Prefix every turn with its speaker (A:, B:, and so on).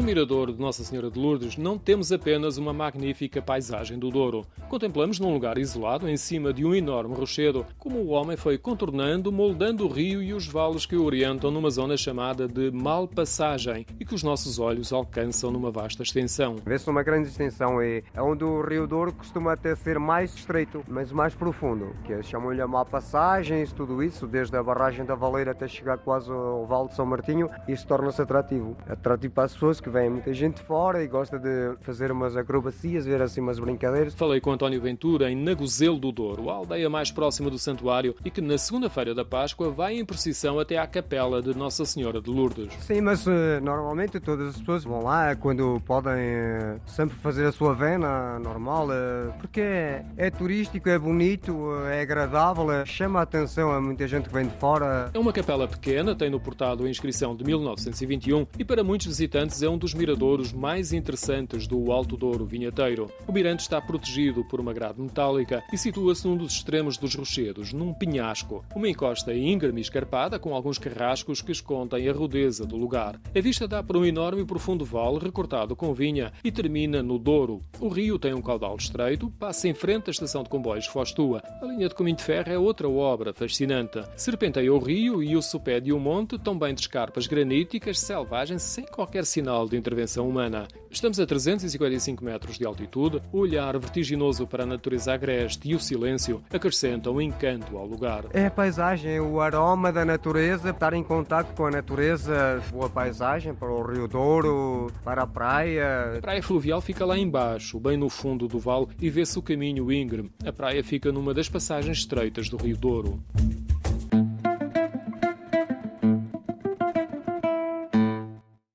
A: Mirador de Nossa Senhora de Lourdes não temos apenas uma magnífica paisagem do Douro. Contemplamos num lugar isolado, em cima de um enorme rochedo, como o homem foi contornando, moldando o rio e os vales que o orientam numa zona chamada de Malpassagem e que os nossos olhos alcançam numa vasta extensão.
B: Vê-se uma grande extensão é onde o Rio Douro costuma até ser mais estreito, mas mais profundo, que chamam-lhe a Malpassagem, tudo isso, desde a barragem da Valeira até chegar quase ao Vale de São Martinho, isso torna-se atrativo. Atrativo para as pessoas que vêm muita gente fora e gosta de fazer umas acrobacias, ver assim umas brincadeiras.
A: Falei com António Ventura em Nagozelo do Douro, a aldeia mais próxima do santuário e que na segunda-feira da Páscoa vai em procissão até à capela de Nossa Senhora de Lourdes.
B: Sim, mas uh, normalmente todas as pessoas vão lá quando podem uh, sempre fazer a sua vena normal, uh, porque é, é, turístico, é bonito, é agradável, chama a atenção a muita gente que vem de fora.
A: É uma capela pequena, tem no portado a inscrição de 1921 e para muitos visitantes é um dos miradouros mais interessantes do Alto Douro vinheteiro. O mirante está protegido por uma grade metálica e situa-se num dos extremos dos rochedos, num penhasco. Uma encosta íngreme e escarpada com alguns carrascos que escondem a rudeza do lugar. A vista dá para um enorme e profundo vale recortado com vinha e termina no Douro. O rio tem um caudal estreito, passa em frente à estação de comboios Fostua. A linha de caminho de ferro é outra obra fascinante. Serpenteia o rio e o sopé de um monte, também de escarpas graníticas selvagens sem qualquer sinal de intervenção humana. Estamos a 355 metros de altitude, o olhar vertiginoso para a natureza agreste e o silêncio acrescentam encanto ao lugar.
B: É a paisagem, o aroma da natureza, estar em contato com a natureza, boa paisagem para o Rio Douro, para a praia.
A: A praia fluvial fica lá embaixo, bem no fundo do vale, e vê-se o caminho íngreme. A praia fica numa das passagens estreitas do Rio Douro.